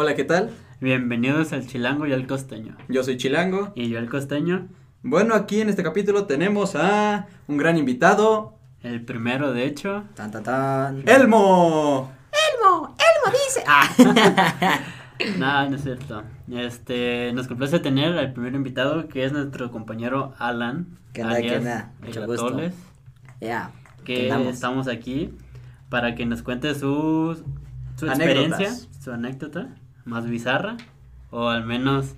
Hola, ¿qué tal? Bienvenidos al Chilango y al Costeño. Yo soy Chilango. Y yo el Costeño. Bueno, aquí en este capítulo tenemos a un gran invitado. El primero, de hecho. Tan, tan, tan. ¡Elmo! Elmo, Elmo dice. Ah. no, no es cierto. Este, nos complace tener al primer invitado que es nuestro compañero Alan. ¿Qué onda, qué onda? el Mucho gusto. Ya. que estamos aquí para que nos cuente su, su Anécdotas. experiencia, su anécdota más bizarra, o al menos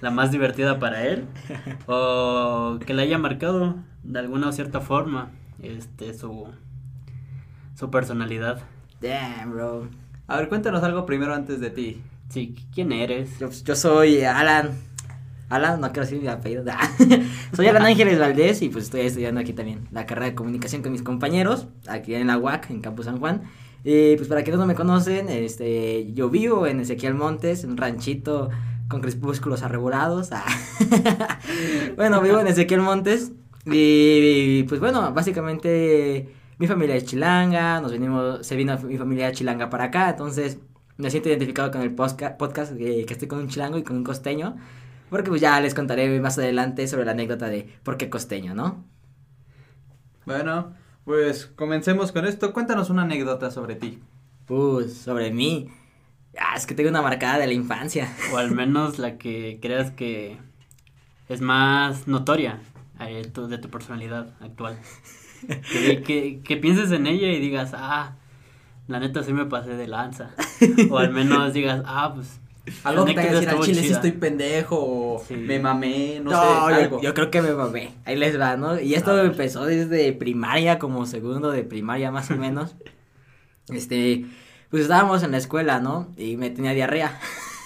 la más divertida para él, o que le haya marcado de alguna o cierta forma este su, su personalidad. Damn, bro. A ver, cuéntanos algo primero antes de ti. Sí, ¿quién eres? Yo, yo soy Alan. Alan, no quiero decir mi apellido. soy Alan Ángeles Valdés y pues estoy estudiando aquí también la carrera de comunicación con mis compañeros, aquí en la UAC, en Campus San Juan. Y pues para quienes no me conocen, este, yo vivo en Ezequiel Montes, un ranchito con crepúsculos arrebolados. Ah. bueno, vivo en Ezequiel Montes y pues bueno, básicamente mi familia es chilanga, nos venimos, se vino mi familia chilanga para acá, entonces me siento identificado con el posca- podcast que, que estoy con un chilango y con un costeño, porque pues ya les contaré más adelante sobre la anécdota de por qué costeño, ¿no? Bueno, pues comencemos con esto. Cuéntanos una anécdota sobre ti. Pues sobre mí, ah, es que tengo una marcada de la infancia. O al menos la que creas que es más notoria eh, tu- de tu personalidad actual. Que, que, que pienses en ella y digas, ah, la neta sí me pasé de lanza. O al menos digas, ah, pues. Algo que te haga decir al chile si chida". estoy pendejo o Sí. me mamé, no, No, sé, yo, algo. yo creo que me mamé. Ahí les va, ¿no? Y esto empezó desde primaria, como segundo de primaria más o menos. este, pues estábamos en la escuela, ¿no? Y me tenía diarrea.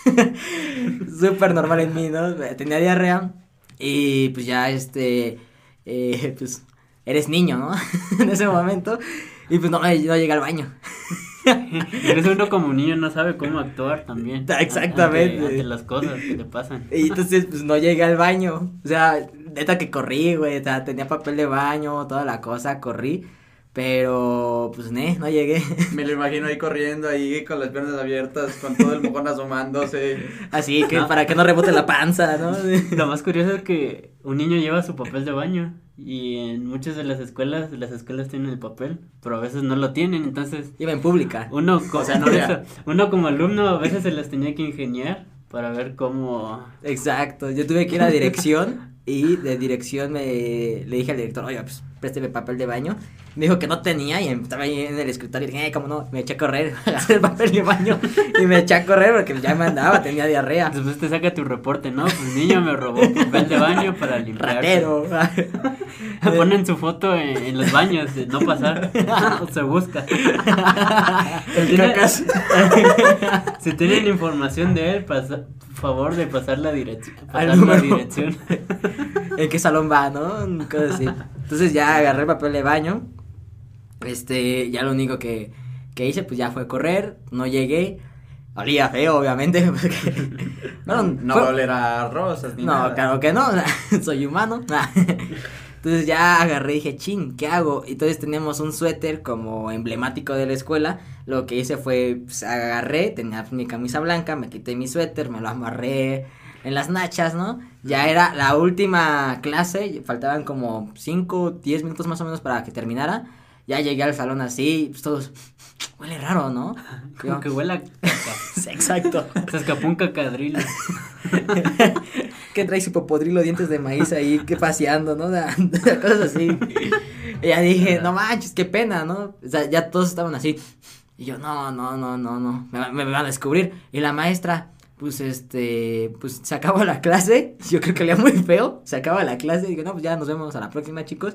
Súper normal en mí, ¿no? Tenía diarrea. Y pues ya, este, eh, pues, eres niño, ¿no? en ese momento. Y pues no, no llegué al baño. Eres uno como niño, no sabe cómo actuar también. Exactamente. Ante, ante las cosas que le pasan. Y entonces, pues no llegué al baño. O sea, neta que corrí, güey. O sea, tenía papel de baño, toda la cosa, corrí. Pero, pues, ne, no llegué. Me lo imagino ahí corriendo, ahí con las piernas abiertas, con todo el mojón asomándose. Así que para que no rebote la panza, ¿no? Lo más curioso es que un niño lleva su papel de baño y en muchas de las escuelas, las escuelas tienen el papel, pero a veces no lo tienen, entonces Iba en pública. uno, co- O sea, no por era- eso, uno como alumno a veces se las tenía que ingeniar para ver cómo... Exacto. Yo tuve que ir a dirección y de dirección me le dije al director, oiga, pues présteme papel de baño. Me dijo que no tenía y estaba ahí en el escritorio y dije, "Eh, cómo no, me eché a correr, agarré el papel de baño y me eché a correr porque ya me andaba, tenía diarrea. Después te saca tu reporte, ¿no? Pues niño me robó papel de baño para limpiar. Ratero. Ponen su foto en, en los baños de no pasar. se busca. El Tiene- cacas. Si tienen información de él, pasa, favor de pasar la dirección. Pasar la dirección. ¿En qué salón va, no? Cosas así. Entonces ya agarré el papel de baño. Este, ya lo único que, que hice, pues ya fue correr. No llegué. Olía feo, obviamente. Porque, No, bueno, no fue- va a oler a rosas ni no, nada. claro que no. Soy humano. Entonces ya agarré y dije, ching, ¿qué hago? Y Entonces teníamos un suéter como emblemático de la escuela. Lo que hice fue, pues agarré, tenía mi camisa blanca, me quité mi suéter, me lo amarré en las nachas, ¿no? Ya era la última clase, faltaban como 5, 10 minutos más o menos para que terminara. Ya llegué al salón así, pues todos, huele raro, ¿no? Como Yo, que huele a caca. Exacto. Se escapó un cacadrilo. que trae su popodrilo dientes de maíz ahí, que paseando, ¿no? Cosas así. Y ya dije, no manches, qué pena, ¿no? O sea, ya todos estaban así. Y yo, no, no, no, no, no, me, va- me van a descubrir. Y la maestra, pues, este, pues, se acabó la clase. Yo creo que leía muy feo. Se acaba la clase. Y digo, no, pues ya nos vemos a la próxima, chicos.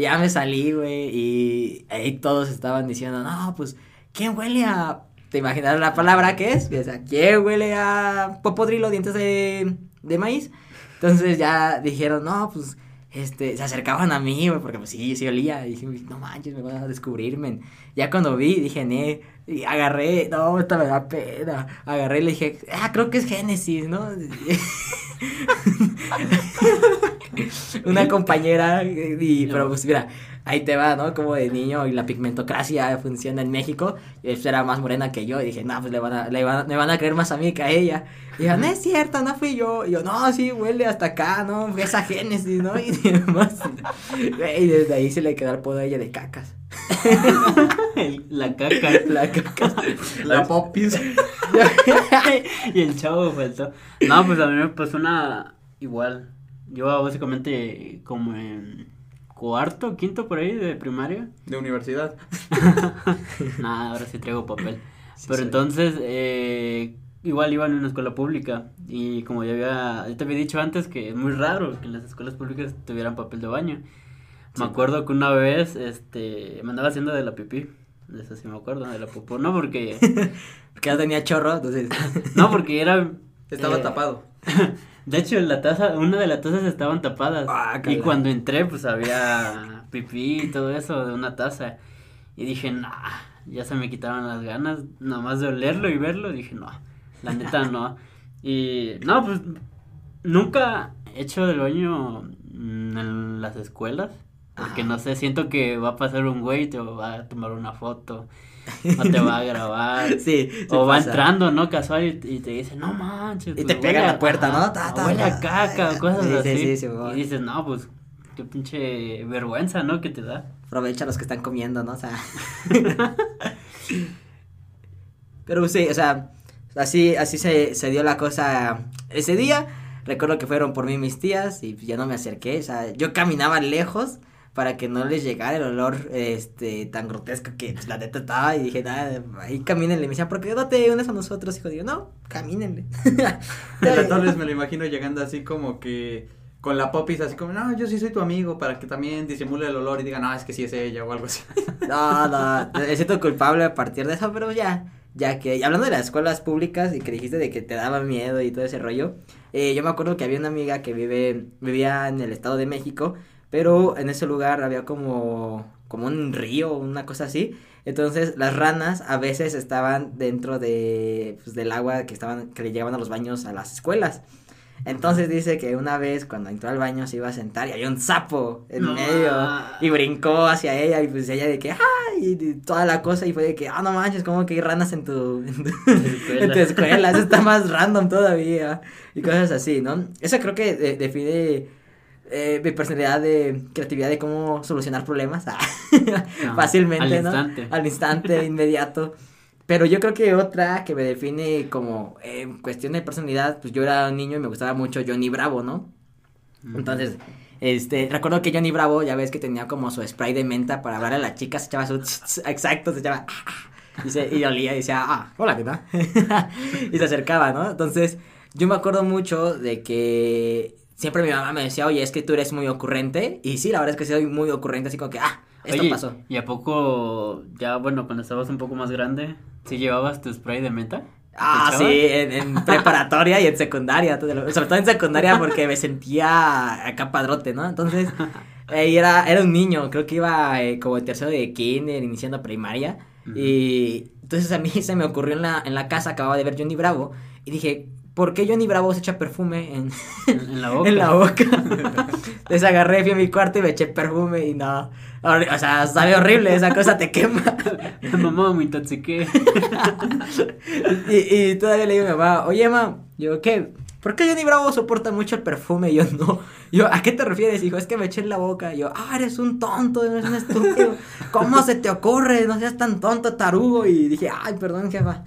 Ya me salí, güey, y ahí todos estaban diciendo, no, pues, ¿quién huele a...? ¿Te imaginas la palabra que es? Decía, ¿quién huele a popodrilo, dientes de, de maíz? Entonces ya dijeron, no, pues, este, se acercaban a mí, güey, porque pues sí, sí olía. Y dije, no manches, me van a descubrir, men. Ya cuando vi, dije, ne, y agarré, no, esta me da pena. Agarré y le dije, ah, creo que es Génesis, ¿no? Una compañera, y, pero pues mira, ahí te va, ¿no? Como de niño y la pigmentocracia funciona en México. Y ella era más morena que yo. Y dije, no, pues le van a, le van, me van a creer más a mí que a ella. Y yo, no es cierto, no fui yo. Y yo, no, sí, huele hasta acá, ¿no? Fue esa génesis, ¿no? Y demás. Y desde ahí se le quedó el podo a ella de cacas. El- la caca. La cacas. La popis. y el chavo faltó. No, pues a mí me pasó una igual. Yo básicamente como en cuarto, quinto por ahí de primaria. De universidad. Nada, ahora sí traigo papel. Sí, Pero soy. entonces, eh, igual iba en una escuela pública. Y como ya había, ya te había dicho antes que es muy raro que en las escuelas públicas tuvieran papel de baño. Sí. Me acuerdo que una vez, este, me andaba haciendo de la pipí. De eso sí me acuerdo, de la popó. No porque, Porque ya tenía chorro, entonces. no porque era... Estaba eh, tapado. De hecho, la taza, una de las tazas estaban tapadas. Ah, y cuando entré, pues había pipí y todo eso de una taza. Y dije, nah, ya se me quitaban las ganas, nomás de olerlo y verlo. Dije, no, la neta no. Y no, pues nunca he hecho del baño en las escuelas. Porque no sé, siento que va a pasar un güey te va a tomar una foto. O te va a grabar. Sí, sí O va pasa. entrando, ¿no? Casual y, y te dice, no manches. Y pues, te pega la a- puerta, ¿no? Ta, ta, huele a caca, cosas Sí, sí, así. sí, y dices, no, pues, qué pinche vergüenza, ¿no? Que te da. Aprovecha los que están comiendo, ¿no? O sea. Pero sí, o sea, así, así se, se dio la cosa ese día. Recuerdo que fueron por mí mis tías y ya no me acerqué. O sea, yo caminaba lejos para que no les llegara el olor este tan grotesco que pues, la neta estaba y dije, nada, ahí camínenle. Me decían, ¿por qué no te unes a nosotros, hijo? Digo, no, camínenle. Entonces me lo imagino llegando así como que con la popis así como, no, yo sí soy tu amigo para que también disimule el olor y diga, no, es que sí es ella o algo así. No, no, me siento culpable a partir de eso, pero ya, ya que, y hablando de las escuelas públicas y que dijiste de que te daba miedo y todo ese rollo, eh, yo me acuerdo que había una amiga que vive, vivía en el Estado de México, pero en ese lugar había como, como un río, una cosa así, entonces las ranas a veces estaban dentro de, pues, del agua que estaban, que le llevaban a los baños a las escuelas. Entonces dice que una vez cuando entró al baño se iba a sentar y había un sapo en No. medio y brincó hacia ella y pues ella de que ¡ay! y toda la cosa y fue de que ah no manches como que hay ranas en tu en tu, escuela. en tu escuela eso está más random todavía y cosas así no eso creo que de- define eh, mi personalidad de creatividad de cómo solucionar problemas ah, No, fácilmente al no instante. al instante inmediato pero yo creo que otra que me define como eh, cuestión de personalidad, pues yo era un niño y me gustaba mucho Johnny Bravo, ¿no? Entonces, este, recuerdo que Johnny Bravo, ya ves que tenía como su spray de menta para hablar a las chicas, se echaba su, exacto, se echaba, ah, ah, y, se, y olía y decía, ah, hola, ¿qué tal? y se acercaba, ¿no? Entonces, yo me acuerdo mucho de que siempre mi mamá me decía, oye, es que tú eres muy ocurrente, y sí, la verdad es que soy muy ocurrente, así como que, ah, esto Oye, pasó. ¿y a poco, ya, bueno, cuando estabas un poco más grande, sí llevabas tu spray de menta? Ah, ¿Te sí, en, en preparatoria y en secundaria, sobre todo en secundaria porque me sentía acá padrote, ¿no? Entonces, eh, era, era un niño, creo que iba eh, como en tercero de kinder, iniciando primaria, y entonces a mí se me ocurrió en la, en la casa, acababa de ver Johnny Bravo, y dije, ¿por qué Johnny Bravo se echa perfume en, la boca. en la boca? Entonces agarré, fui a mi cuarto y me eché perfume y no, o sea, sabe horrible, esa cosa te quema. Mamá, me intoxiqué. Y, y todavía le digo a mi mamá, oye, mamá, yo, ¿qué? ¿Por qué Johnny Bravo soporta mucho el perfume? Y yo, no. Yo, ¿a qué te refieres? Dijo, es que me eché en la boca. Y yo, ah, eres un tonto, eres un estúpido. ¿Cómo se te ocurre? No seas tan tonto, tarugo. Y dije, ay, perdón, jefa.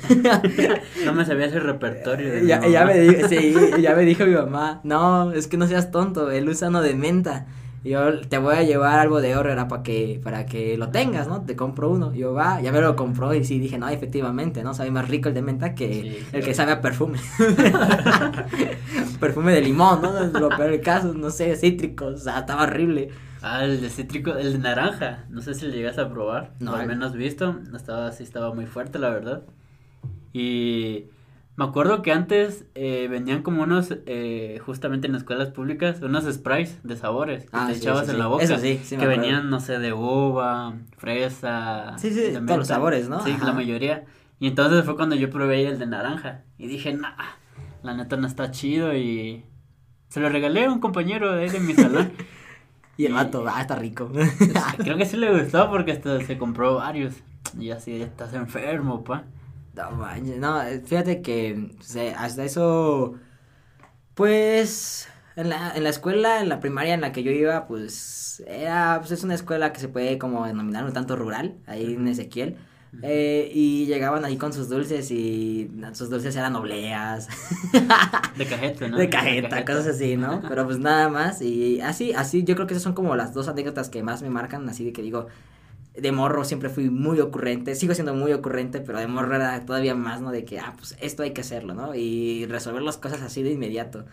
No me sabía ese repertorio. de ya, ya me dijo, sí, ya me dijo mi mamá, no, es que no seas tonto, él usa uno de menta. Yo te voy a llevar algo de Horrera para que, para que lo tengas, ¿no? Te compro uno. Yo, va, ya me lo compró y sí dije, no, efectivamente, ¿no? Sabe más rico el de menta que Sí, el claro. que sabe a perfume. perfume de limón, ¿no? Es lo peor del caso, no sé, cítricos, o sea, estaba horrible. Ah, el de cítrico, el de naranja. No sé si lo llegas a probar. No. No. al menos visto. Estaba, sí estaba muy fuerte, la verdad. Y me acuerdo que antes eh, vendían como unos, eh, justamente en escuelas públicas, unos sprays de sabores que Ah, te sí, echabas sí, en sí. la boca. Eso sí, sí me Que acuerdo. venían, no sé, de uva, fresa. Sí, sí, de todos los sabores, ¿no? Sí, Ajá. la mayoría. Y entonces fue cuando yo probé el de naranja. Y dije, nah, la neta no está chido. Y se lo regalé a un compañero de, ahí de mi salón. Y el vato, ah, está rico. Creo que sí le gustó porque hasta se compró varios. Y así, estás enfermo, pa. No manches, no, fíjate que o sea, hasta eso, pues, en la, en la escuela, en la primaria en la que yo iba, pues, era, pues es una escuela que se puede como denominar un tanto rural, ahí en Ezequiel, eh, y llegaban ahí con sus dulces y sus dulces eran obleas, De cajeta, ¿no? de cajeta, cosas así, ¿no? Pero pues nada más, y así, así, yo creo que esas son como las dos anécdotas que más me marcan, así de que digo, de morro siempre fui muy ocurrente, sigo siendo muy ocurrente, pero de morro era todavía más, ¿no? De que, ah, pues esto hay que hacerlo, ¿no? Y resolver las cosas así de inmediato.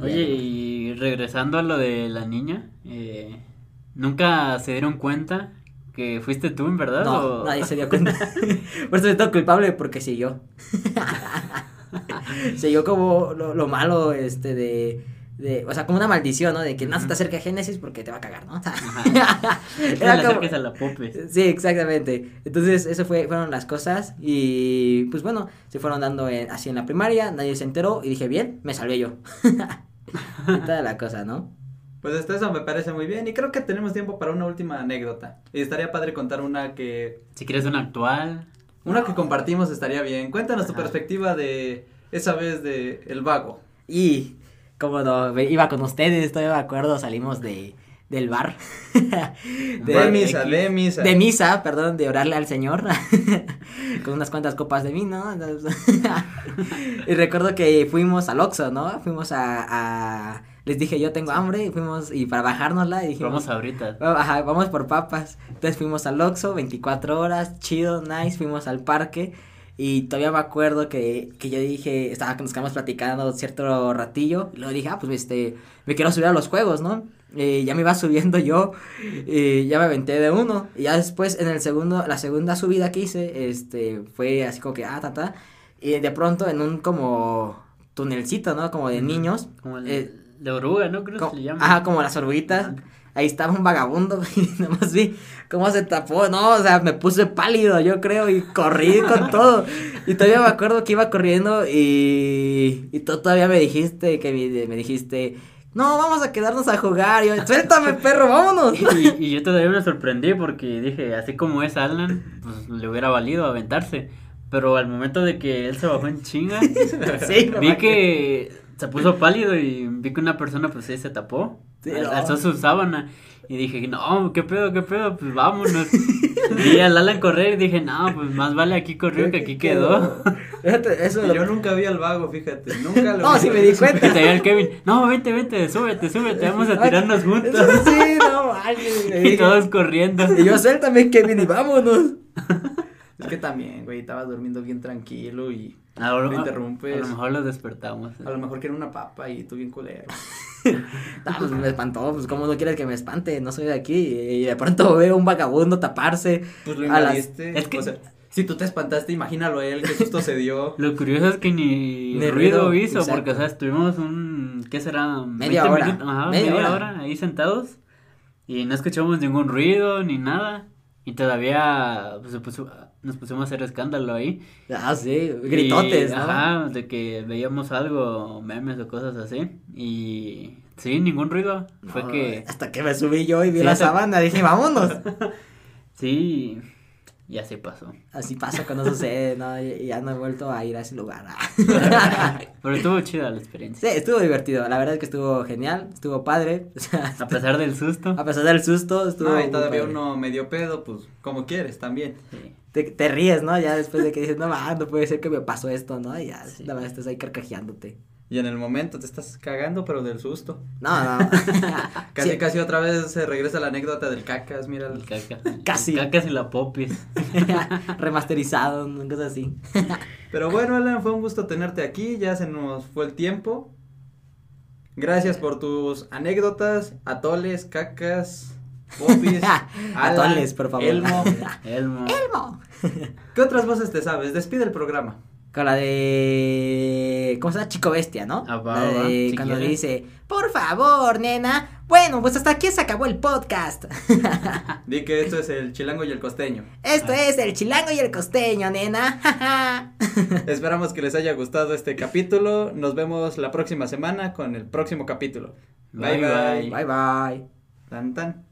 Oye, y regresando a lo de la niña, eh, ¿nunca se dieron cuenta que fuiste tú, en verdad? No, o- nadie se dio cuenta. Por eso siento culpable porque siguió. siguió como lo, lo malo, este, de, de, o sea, como una maldición, ¿no? De que no se te acerque a Génesis porque te va a cagar, ¿no? Te Era le como- acerques a la popes. Sí, exactamente. Entonces, eso fue, fueron las cosas. Y pues bueno, se fueron dando en- así en la primaria, nadie se enteró y dije, bien, me salvé yo. y toda la cosa, ¿no? Pues hasta eso me parece muy bien y creo que tenemos tiempo para una última anécdota. Y estaría padre contar una que Si quieres una actual. una que compartimos estaría bien. Cuéntanos tu Ajá. perspectiva de esa vez de El Vago. Y como no, iba con ustedes, todavía me acuerdo, salimos de, del bar. De, Bar misa, X. de misa. De misa, perdón, de orarle al Señor. con unas cuantas copas de vino. y recuerdo que fuimos al Oxxo, ¿no? Fuimos a, a- Les dije, yo tengo hambre, y fuimos, y para bajárnosla, y dijimos... Vamos ahorita. Ajá, vamos por papas. Entonces fuimos al Oxxo, 24 horas, chido, nice, fuimos al parque. Y todavía me acuerdo que, que yo dije, estaba que nos quedamos platicando cierto ratillo. Y luego dije, ah, pues este, me quiero subir a los juegos, ¿no? Y ya me iba subiendo yo, y ya me aventé de uno. Y ya después, en el segundo, la segunda subida que hice, este, fue así como que, ah, ta, ta. Y de pronto en un como tunelcito, ¿no? Como de niños. Como el eh, de oruga, ¿no? Creo que se le llama. Ajá, como las oruguitas. Ahí estaba un vagabundo y nomás vi cómo se tapó. No, o sea, me puse pálido, yo creo, y corrí con todo. Y todavía me acuerdo que iba corriendo y, y tú todavía me dijiste, que me, me dijiste, no, vamos a quedarnos a jugar. Y yo, suéltame, perro, vámonos. Y, y yo todavía me sorprendí porque dije, así como es Alan, pues le hubiera valido aventarse. Pero al momento de que él se bajó en chinga, Sí, vi que se puso pálido y vi que una persona pues sí se tapó, No. alzó su sábana y dije, no, qué pedo, qué pedo, pues vámonos. vi al Alan correr y dije, no, pues más vale aquí corrió que aquí quedó. Fíjate, Eso Y lo- yo nunca vi al vago, fíjate. Nunca lo No, vi. sí me di Y cuenta. todavía el Kevin, no, vente, vente, súbete, súbete, vamos a tirarnos juntos. Sí, no, manches, le Y dije. todos corriendo. Y yo, suéltame, Kevin, y vámonos. Es que también, güey, estaba durmiendo bien tranquilo y A lo, Me a interrumpes. lo mejor los despertamos. a lo mejor quiere una papa y tú bien culero. Ah, pues me espantó, pues cómo no quieres que me espante, no soy de aquí. Y de pronto veo un vagabundo taparse. Pues lo A las- invadiste. es que- o sea, si tú te espantaste, imagínalo a él, qué susto se dio. Lo curioso es que ni, Ni ruido, ruido, hizo, exacto. porque, o sea, estuvimos un, ¿qué será? Media 20 hora, ajá, media media, hora. hora. ahí sentados, y no escuchamos ningún ruido, ni nada, y todavía pues, se puso- nos pusimos a hacer escándalo ahí. Ah, sí, gritotes, Y, ¿no? Ajá, de que veíamos algo, memes o cosas así, y sí, ningún ruido, fue que, Hasta que me subí yo y vi Sí, la hasta- sabana, dije, vámonos. sí, y así pasó. Así pasa cuando sucede, ¿no? Ya no he vuelto a ir a ese lugar. Pero estuvo chida la experiencia. sí, estuvo divertido, la verdad es que estuvo genial, estuvo padre. O sea, A pesar del susto. a pesar del susto, estuvo. No, y todavía padre. uno medio pedo, pues como quieres también. Sí. Te, te ríes, ¿no? Ya después de que dices, no, ma, no puede ser que me pasó esto, ¿no? Y ya, Sí. la verdad estás ahí carcajeándote. Y en el momento te estás cagando, pero del susto. No, no. Casi, Sí. casi otra vez se regresa la anécdota del cacas, mira. El caca. Casi. El cacas y la popis. Remasterizado, una cosa así. Pero bueno, Alan, fue un gusto tenerte aquí, ya se nos fue el tiempo. Gracias por tus anécdotas, atoles, cacas, popis, Alan, Atoles, por favor. Elmo. Elmo. Elmo. ¿Qué otras voces te sabes? Despide el programa. Con la de. ¿Cómo se llama? Chico Bestia, ¿no? Ah, va, La va, de si cuando quieres. dice, por favor, nena. Bueno, pues hasta aquí se acabó el podcast. Di que esto es el chilango y el costeño. Esto es el chilango y el costeño, nena. Esperamos que les haya gustado este capítulo. Nos vemos la próxima semana con el próximo capítulo. Bye bye. Bye, bye. bye bye. Tan tan.